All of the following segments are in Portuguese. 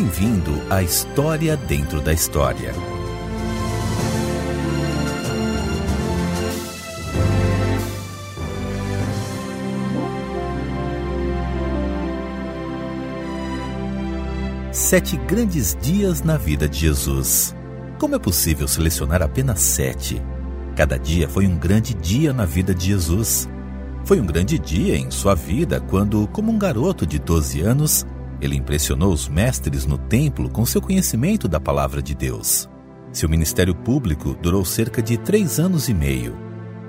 Bem-vindo à História Dentro da História. Sete grandes dias na vida de Jesus. Como é possível selecionar apenas sete? Cada dia foi um grande dia na vida de Jesus. Foi um grande dia em sua vida quando, como um garoto de 12 anos, ele impressionou os mestres no templo com seu conhecimento da palavra de Deus. Seu ministério público durou cerca de três anos e meio.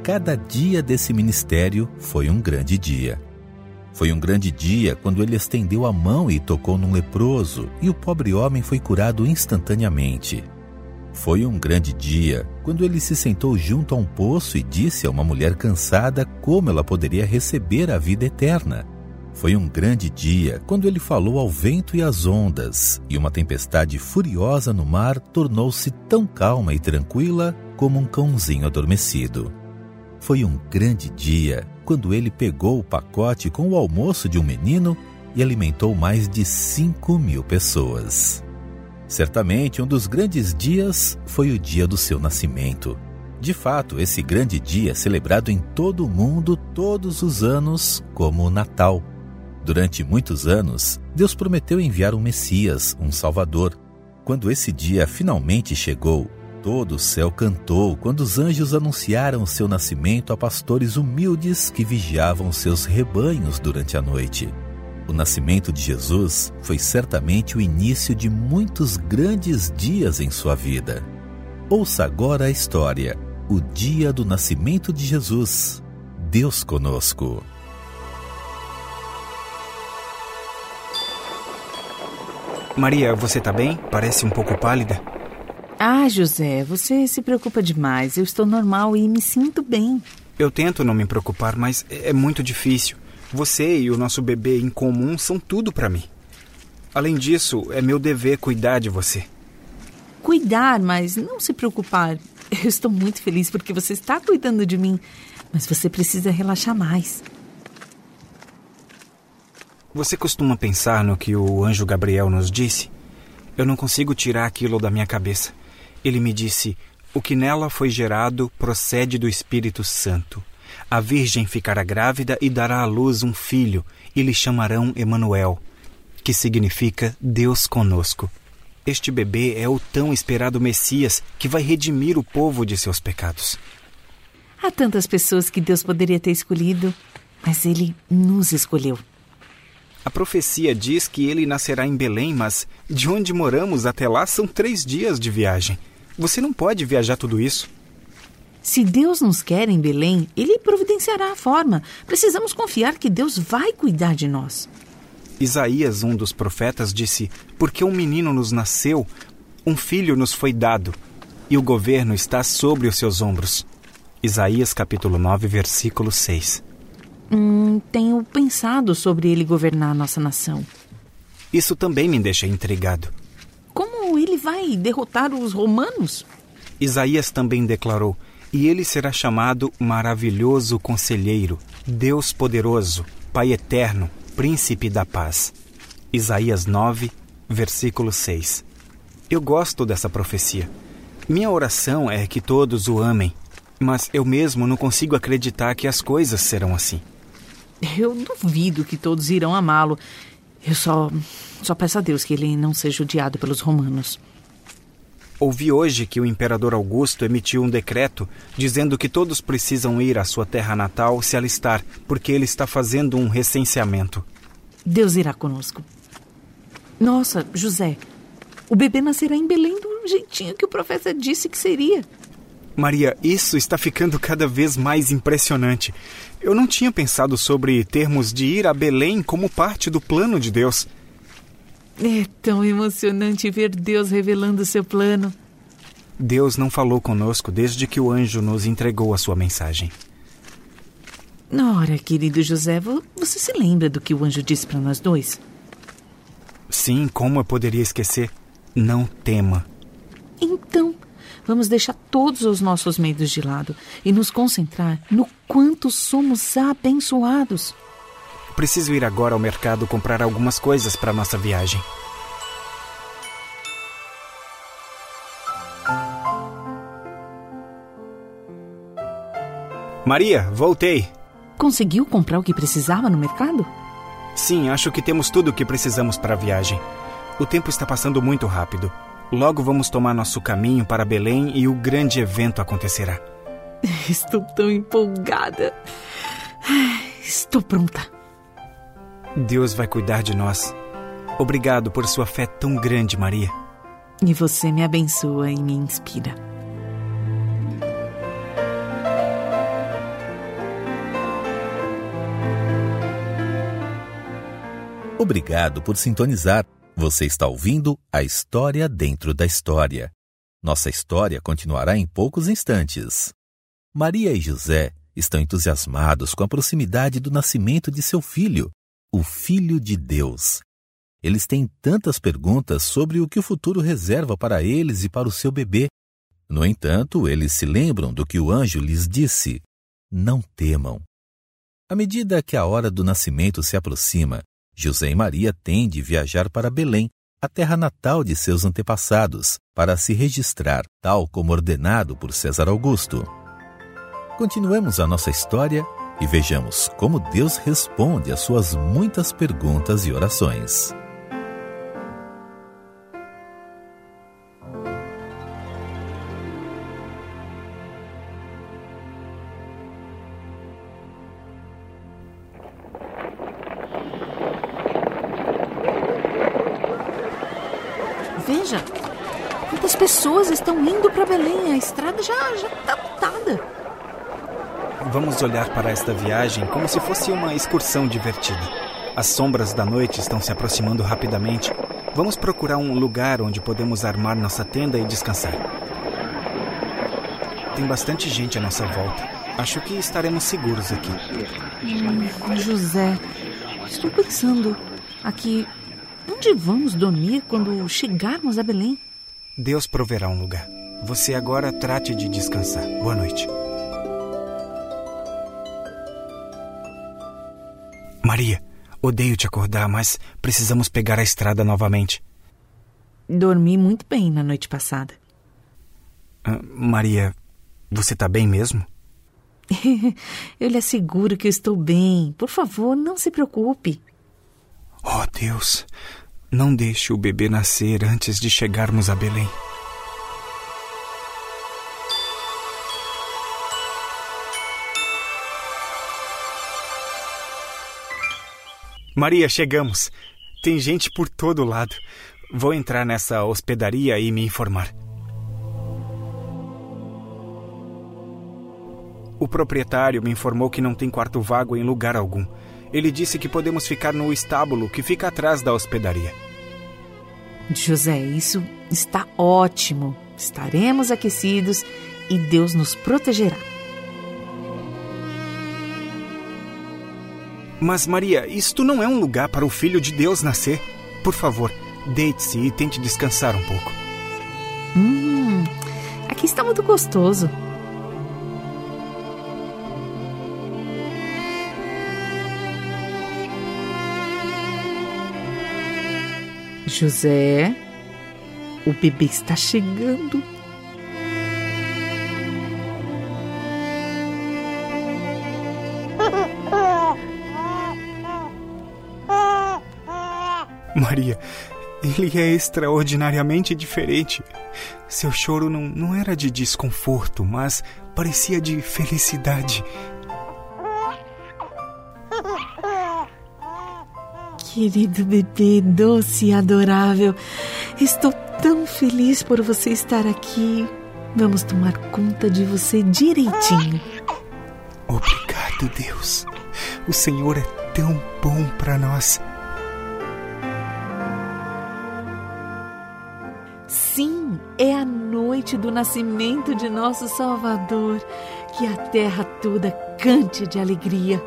Cada dia desse ministério foi um grande dia. Foi um grande dia quando ele estendeu a mão e tocou num leproso, e o pobre homem foi curado instantaneamente. Foi um grande dia quando ele se sentou junto a um poço e disse a uma mulher cansada como ela poderia receber a vida eterna. Foi um grande dia quando ele falou ao vento e às ondas, e uma tempestade furiosa no mar tornou-se tão calma e tranquila como um cãozinho adormecido. Foi um grande dia quando ele pegou o pacote com o almoço de um menino e alimentou mais de cinco mil pessoas. Certamente um dos grandes dias foi o dia do seu nascimento. De fato, esse grande dia é celebrado em todo o mundo todos os anos como o Natal. Durante muitos anos, Deus prometeu enviar um Messias, um Salvador. Quando esse dia finalmente chegou, todo o céu cantou quando os anjos anunciaram seu nascimento a pastores humildes que vigiavam seus rebanhos durante a noite. O nascimento de Jesus foi certamente o início de muitos grandes dias em sua vida. Ouça agora a história, o dia do nascimento de Jesus. Deus conosco. Maria, você tá bem? Parece um pouco pálida. Ah, José, você se preocupa demais. Eu estou normal e me sinto bem. Eu tento não me preocupar, mas é muito difícil. Você e o nosso bebê em comum são tudo para mim. Além disso, é meu dever cuidar de você. Cuidar, mas não se preocupar. Eu estou muito feliz porque você está cuidando de mim, mas você precisa relaxar mais. Você costuma pensar no que o anjo Gabriel nos disse? Eu não consigo tirar aquilo da minha cabeça. Ele me disse: O que nela foi gerado procede do Espírito Santo. A Virgem ficará grávida e dará à luz um filho, e lhe chamarão Emanuel, que significa Deus conosco. Este bebê é o tão esperado Messias que vai redimir o povo de seus pecados. Há tantas pessoas que Deus poderia ter escolhido, mas ele nos escolheu. A profecia diz que ele nascerá em Belém, mas de onde moramos até lá são três dias de viagem. Você não pode viajar tudo isso. Se Deus nos quer em Belém, Ele providenciará a forma. Precisamos confiar que Deus vai cuidar de nós. Isaías, um dos profetas, disse: Porque um menino nos nasceu, um filho nos foi dado, e o governo está sobre os seus ombros. Isaías capítulo 9, versículo 6. Hum, tenho pensado sobre ele governar a nossa nação. Isso também me deixa intrigado. Como ele vai derrotar os romanos? Isaías também declarou: E ele será chamado Maravilhoso Conselheiro, Deus Poderoso, Pai Eterno, Príncipe da Paz. Isaías 9, versículo 6. Eu gosto dessa profecia. Minha oração é que todos o amem, mas eu mesmo não consigo acreditar que as coisas serão assim. Eu duvido que todos irão amá-lo. Eu só, só peço a Deus que ele não seja odiado pelos romanos. Ouvi hoje que o imperador Augusto emitiu um decreto dizendo que todos precisam ir à sua terra natal se alistar, porque ele está fazendo um recenseamento. Deus irá conosco. Nossa, José, o bebê nascerá em Belém do jeitinho que o profeta disse que seria. Maria, isso está ficando cada vez mais impressionante. Eu não tinha pensado sobre termos de ir a Belém como parte do plano de Deus. É tão emocionante ver Deus revelando seu plano. Deus não falou conosco desde que o anjo nos entregou a sua mensagem. Ora, querido José, você se lembra do que o anjo disse para nós dois? Sim, como eu poderia esquecer? Não tema. Então, Vamos deixar todos os nossos medos de lado e nos concentrar no quanto somos abençoados. Preciso ir agora ao mercado comprar algumas coisas para nossa viagem. Maria, voltei. Conseguiu comprar o que precisava no mercado? Sim, acho que temos tudo o que precisamos para a viagem. O tempo está passando muito rápido. Logo vamos tomar nosso caminho para Belém e o grande evento acontecerá. Estou tão empolgada. Estou pronta. Deus vai cuidar de nós. Obrigado por sua fé tão grande, Maria. E você me abençoa e me inspira. Obrigado por sintonizar. Você está ouvindo a história dentro da história. Nossa história continuará em poucos instantes. Maria e José estão entusiasmados com a proximidade do nascimento de seu filho, o Filho de Deus. Eles têm tantas perguntas sobre o que o futuro reserva para eles e para o seu bebê. No entanto, eles se lembram do que o anjo lhes disse: Não temam. À medida que a hora do nascimento se aproxima, José e Maria têm de viajar para Belém, a terra natal de seus antepassados, para se registrar, tal como ordenado por César Augusto. Continuemos a nossa história e vejamos como Deus responde às suas muitas perguntas e orações. Estão indo para Belém. A estrada já já está lotada. Vamos olhar para esta viagem como se fosse uma excursão divertida. As sombras da noite estão se aproximando rapidamente. Vamos procurar um lugar onde podemos armar nossa tenda e descansar. Tem bastante gente à nossa volta. Acho que estaremos seguros aqui. Hum, José, estou pensando aqui. Onde vamos dormir quando chegarmos a Belém? Deus proverá um lugar. Você agora trate de descansar. Boa noite. Maria, odeio te acordar, mas precisamos pegar a estrada novamente. Dormi muito bem na noite passada. Ah, Maria, você tá bem mesmo? eu lhe asseguro que eu estou bem. Por favor, não se preocupe. Oh, Deus, não deixe o bebê nascer antes de chegarmos a Belém. Maria, chegamos. Tem gente por todo lado. Vou entrar nessa hospedaria e me informar. O proprietário me informou que não tem quarto vago em lugar algum. Ele disse que podemos ficar no estábulo que fica atrás da hospedaria. José, isso está ótimo. Estaremos aquecidos e Deus nos protegerá. Mas, Maria, isto não é um lugar para o filho de Deus nascer. Por favor, deite-se e tente descansar um pouco. Hum, aqui está muito gostoso. José, o bebê está chegando. Maria, ele é extraordinariamente diferente. Seu choro não, não era de desconforto, mas parecia de felicidade. Querido bebê, doce e adorável, estou tão feliz por você estar aqui. Vamos tomar conta de você direitinho. Obrigado, Deus. O Senhor é tão bom para nós. Sim, é a noite do nascimento de nosso Salvador. Que a terra toda cante de alegria.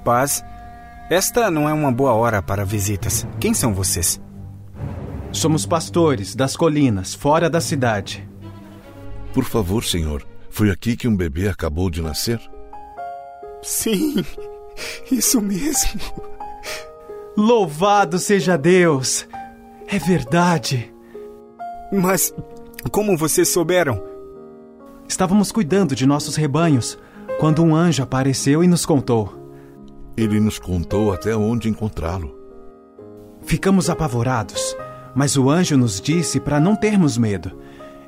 Paz, esta não é uma boa hora para visitas. Quem são vocês? Somos pastores das colinas, fora da cidade. Por favor, senhor, foi aqui que um bebê acabou de nascer? Sim, isso mesmo. Louvado seja Deus! É verdade. Mas como vocês souberam? Estávamos cuidando de nossos rebanhos quando um anjo apareceu e nos contou. Ele nos contou até onde encontrá-lo. Ficamos apavorados, mas o anjo nos disse para não termos medo.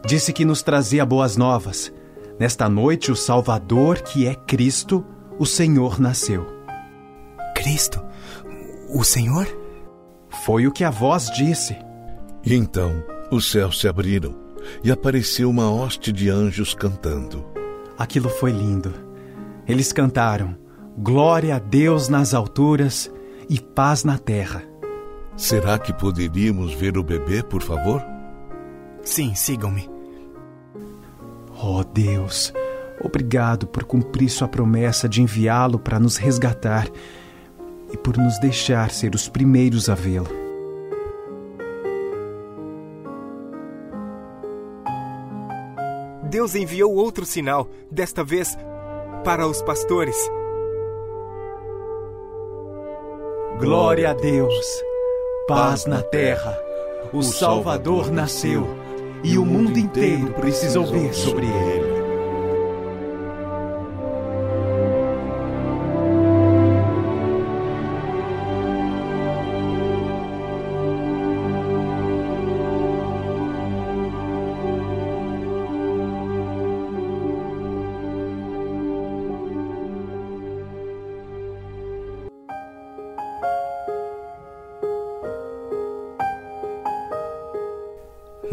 Disse que nos trazia boas novas. Nesta noite, o Salvador, que é Cristo, o Senhor, nasceu. Cristo? O Senhor? Foi o que a voz disse. E então os céus se abriram e apareceu uma hoste de anjos cantando. Aquilo foi lindo. Eles cantaram: Glória a Deus nas alturas e paz na terra. Será que poderíamos ver o bebê, por favor? Sim, sigam-me. Oh Deus, obrigado por cumprir sua promessa de enviá-lo para nos resgatar e por nos deixar ser os primeiros a vê-lo. Deus enviou outro sinal, desta vez para os pastores. Glória a Deus, paz na terra. O Salvador nasceu e o mundo inteiro precisa ouvir sobre ele.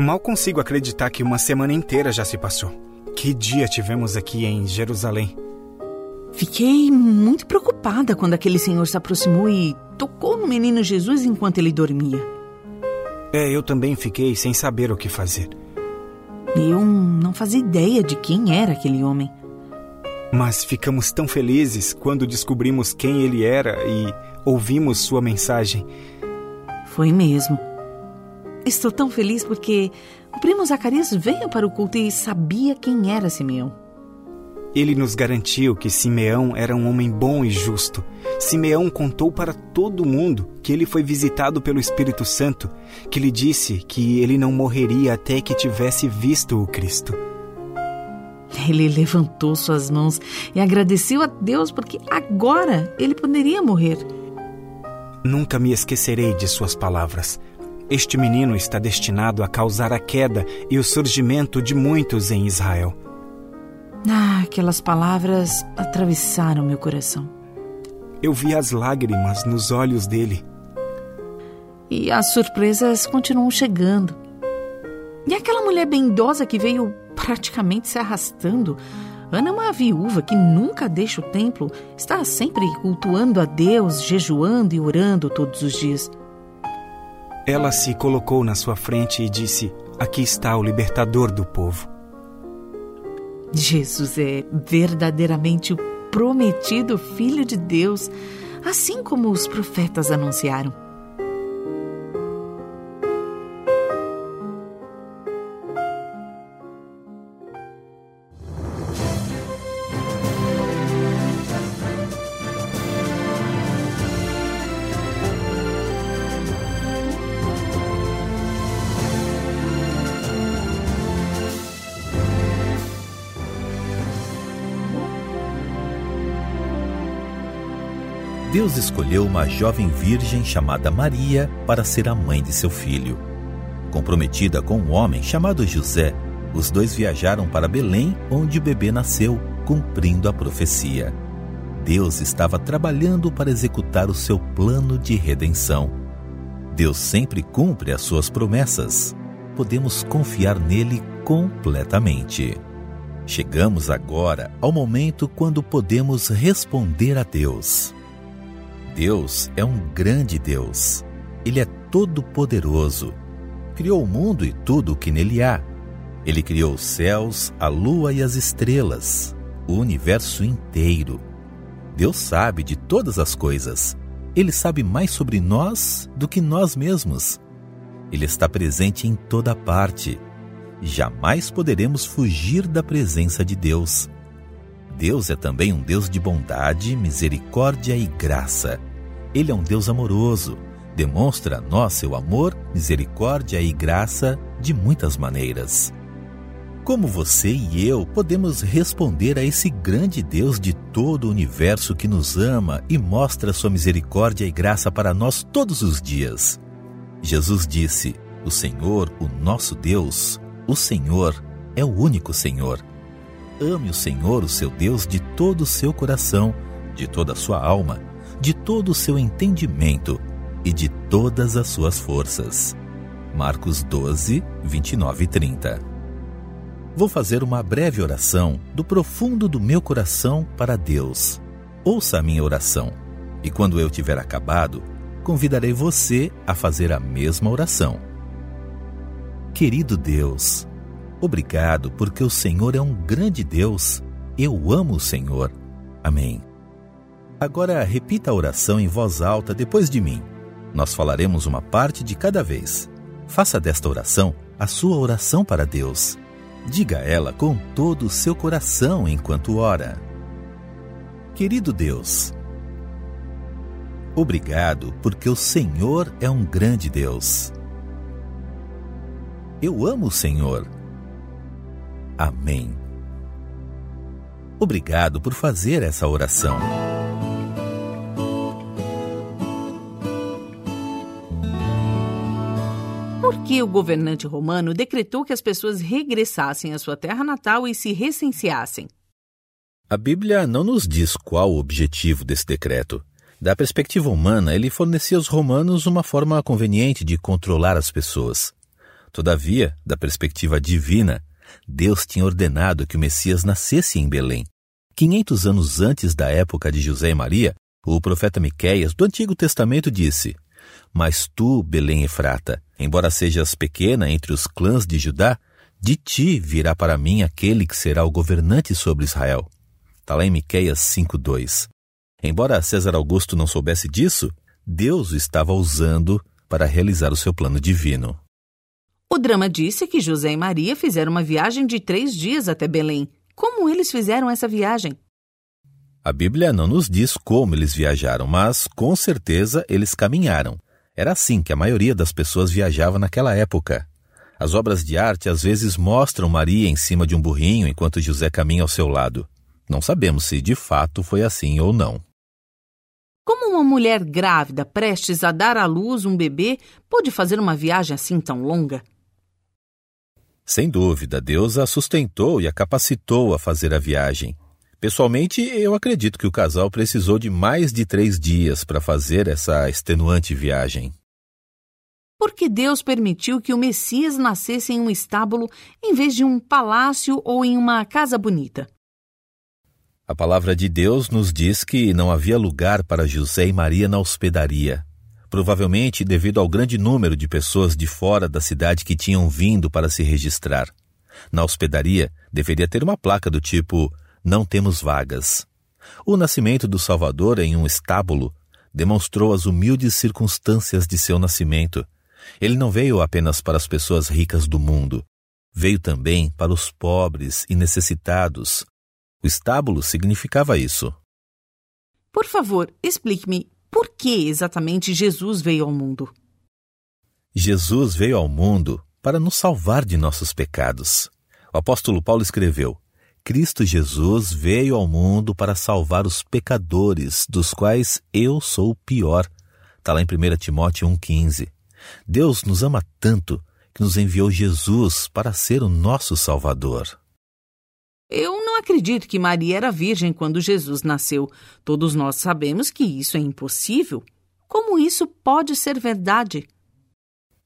Mal consigo acreditar que uma semana inteira já se passou. Que dia tivemos aqui em Jerusalém? Fiquei muito preocupada quando aquele senhor se aproximou e tocou no menino Jesus enquanto ele dormia. É, eu também fiquei sem saber o que fazer. Eu não fazia ideia de quem era aquele homem. Mas ficamos tão felizes quando descobrimos quem ele era e ouvimos sua mensagem. Foi mesmo. Estou tão feliz porque o primo Zacarias veio para o culto e sabia quem era Simeão. Ele nos garantiu que Simeão era um homem bom e justo. Simeão contou para todo mundo que ele foi visitado pelo Espírito Santo, que lhe disse que ele não morreria até que tivesse visto o Cristo. Ele levantou suas mãos e agradeceu a Deus porque agora ele poderia morrer. Nunca me esquecerei de suas palavras. Este menino está destinado a causar a queda e o surgimento de muitos em Israel. Ah, aquelas palavras atravessaram meu coração. Eu vi as lágrimas nos olhos dele. E as surpresas continuam chegando. E aquela mulher bem idosa que veio praticamente se arrastando. Ana é uma viúva que nunca deixa o templo, está sempre cultuando a Deus, jejuando e orando todos os dias. Ela se colocou na sua frente e disse: Aqui está o libertador do povo. Jesus é verdadeiramente o prometido Filho de Deus, assim como os profetas anunciaram. Deus escolheu uma jovem virgem chamada Maria para ser a mãe de seu filho. Comprometida com um homem chamado José, os dois viajaram para Belém, onde o bebê nasceu, cumprindo a profecia. Deus estava trabalhando para executar o seu plano de redenção. Deus sempre cumpre as suas promessas. Podemos confiar nele completamente. Chegamos agora ao momento quando podemos responder a Deus. Deus é um grande Deus. Ele é todo-poderoso. Criou o mundo e tudo o que nele há. Ele criou os céus, a lua e as estrelas, o universo inteiro. Deus sabe de todas as coisas. Ele sabe mais sobre nós do que nós mesmos. Ele está presente em toda parte. Jamais poderemos fugir da presença de Deus. Deus é também um Deus de bondade, misericórdia e graça. Ele é um Deus amoroso. Demonstra a nós seu amor, misericórdia e graça de muitas maneiras. Como você e eu podemos responder a esse grande Deus de todo o universo que nos ama e mostra sua misericórdia e graça para nós todos os dias? Jesus disse: O Senhor, o nosso Deus, o Senhor é o único Senhor. Ame o Senhor, o seu Deus, de todo o seu coração, de toda a sua alma, de todo o seu entendimento e de todas as suas forças. Marcos 12, 29 e 30. Vou fazer uma breve oração do profundo do meu coração para Deus. Ouça a minha oração, e quando eu tiver acabado, convidarei você a fazer a mesma oração. Querido Deus, obrigado porque o Senhor é um grande Deus. Eu amo o Senhor. Amém. Agora repita a oração em voz alta depois de mim. Nós falaremos uma parte de cada vez. Faça desta oração a sua oração para Deus. Diga ela com todo o seu coração enquanto ora. Querido Deus, obrigado porque o Senhor é um grande Deus. Eu amo o Senhor. Amém. Obrigado por fazer essa oração. Que o governante romano decretou que as pessoas regressassem à sua terra natal e se recenseassem? A Bíblia não nos diz qual o objetivo desse decreto. Da perspectiva humana, ele fornecia aos romanos uma forma conveniente de controlar as pessoas. Todavia, da perspectiva divina, Deus tinha ordenado que o Messias nascesse em Belém. 500 anos antes da época de José e Maria, o profeta Miqueias do Antigo Testamento disse: Mas tu, Belém Efrata, embora sejas pequena entre os clãs de Judá, de ti virá para mim aquele que será o governante sobre Israel. Está lá em Miqueias 5:2. Embora César Augusto não soubesse disso, Deus o estava usando para realizar o seu plano divino. O drama disse que José e Maria fizeram uma viagem de três dias até Belém. Como eles fizeram essa viagem? A Bíblia não nos diz como eles viajaram, mas com certeza eles caminharam. Era assim que a maioria das pessoas viajava naquela época. As obras de arte às vezes mostram Maria em cima de um burrinho enquanto José caminha ao seu lado. Não sabemos se de fato foi assim ou não. Como uma mulher grávida prestes a dar à luz um bebê pode fazer uma viagem assim tão longa? Sem dúvida, Deus a sustentou e a capacitou a fazer a viagem. Pessoalmente, eu acredito que o casal precisou de mais de três dias para fazer essa extenuante viagem. Por que Deus permitiu que o Messias nascesse em um estábulo em vez de um palácio ou em uma casa bonita? A palavra de Deus nos diz que não havia lugar para José e Maria na hospedaria provavelmente devido ao grande número de pessoas de fora da cidade que tinham vindo para se registrar. Na hospedaria deveria ter uma placa do tipo Não temos vagas. O nascimento do Salvador em um estábulo demonstrou as humildes circunstâncias de seu nascimento. Ele não veio apenas para as pessoas ricas do mundo, veio também para os pobres e necessitados. O estábulo significava isso. Por favor, explique-me por que exatamente Jesus veio ao mundo? Jesus veio ao mundo para nos salvar de nossos pecados. O apóstolo Paulo escreveu: Cristo Jesus veio ao mundo para salvar os pecadores, dos quais eu sou o pior. Está lá em 1 Timóteo 1,15. Deus nos ama tanto que nos enviou Jesus para ser o nosso Salvador. Eu não acredito que Maria era virgem quando Jesus nasceu. Todos nós sabemos que isso é impossível. Como isso pode ser verdade?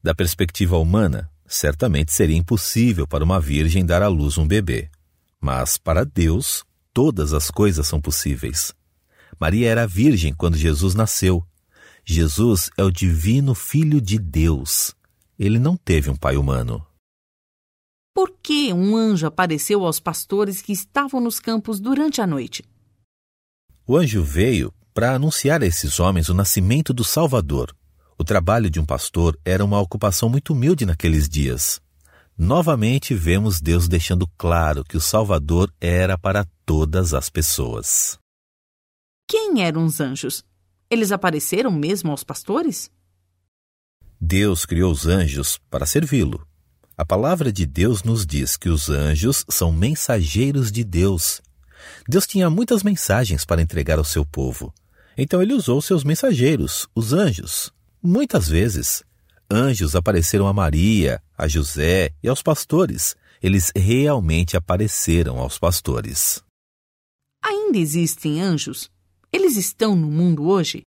Da perspectiva humana, certamente seria impossível para uma virgem dar à luz um bebê. Mas para Deus, todas as coisas são possíveis. Maria era virgem quando Jesus nasceu. Jesus é o divino Filho de Deus. Ele não teve um pai humano. Por que um anjo apareceu aos pastores que estavam nos campos durante a noite? O anjo veio para anunciar a esses homens o nascimento do Salvador. O trabalho de um pastor era uma ocupação muito humilde naqueles dias. Novamente vemos Deus deixando claro que o Salvador era para todas as pessoas. Quem eram os anjos? Eles apareceram mesmo aos pastores? Deus criou os anjos para servi-lo. A palavra de Deus nos diz que os anjos são mensageiros de Deus. Deus tinha muitas mensagens para entregar ao seu povo. Então ele usou seus mensageiros, os anjos. Muitas vezes, anjos apareceram a Maria, a José e aos pastores. Eles realmente apareceram aos pastores. Ainda existem anjos? Eles estão no mundo hoje?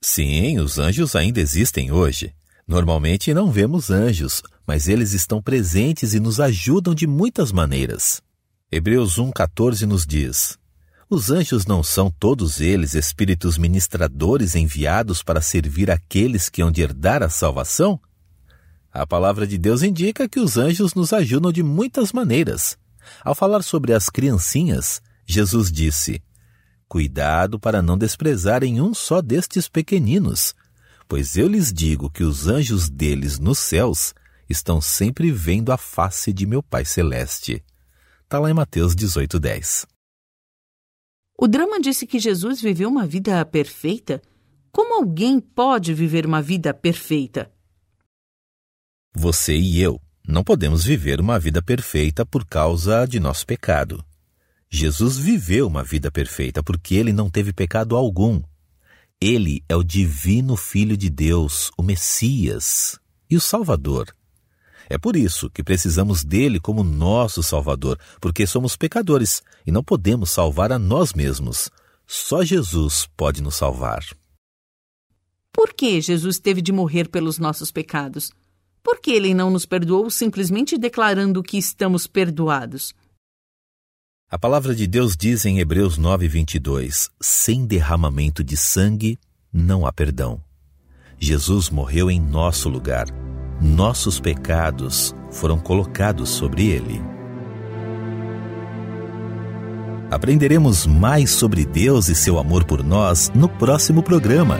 Sim, os anjos ainda existem hoje. Normalmente não vemos anjos, mas eles estão presentes e nos ajudam de muitas maneiras. Hebreus 1,14 nos diz: Os anjos não são todos eles espíritos ministradores enviados para servir aqueles que hão de herdar a salvação? A palavra de Deus indica que os anjos nos ajudam de muitas maneiras. Ao falar sobre as criancinhas, Jesus disse: Cuidado para não desprezarem um só destes pequeninos, pois eu lhes digo que os anjos deles nos céus estão sempre vendo a face de meu Pai Celeste. Está lá em Mateus 18,10. O drama disse que Jesus viveu uma vida perfeita. Como alguém pode viver uma vida perfeita? Você e eu não podemos viver uma vida perfeita por causa de nosso pecado. Jesus viveu uma vida perfeita porque ele não teve pecado algum. Ele é o divino Filho de Deus, o Messias e o Salvador. É por isso que precisamos dele como nosso Salvador, porque somos pecadores e não podemos salvar a nós mesmos. Só Jesus pode nos salvar. Por que Jesus teve de morrer pelos nossos pecados? Por que ele não nos perdoou simplesmente declarando que estamos perdoados? A palavra de Deus diz em Hebreus 9:22: sem derramamento de sangue não há perdão. Jesus morreu em nosso lugar. Nossos pecados foram colocados sobre ele. Aprenderemos mais sobre Deus e seu amor por nós no próximo programa.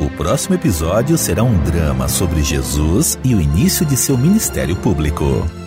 O próximo episódio será um drama sobre Jesus e o início de seu ministério público.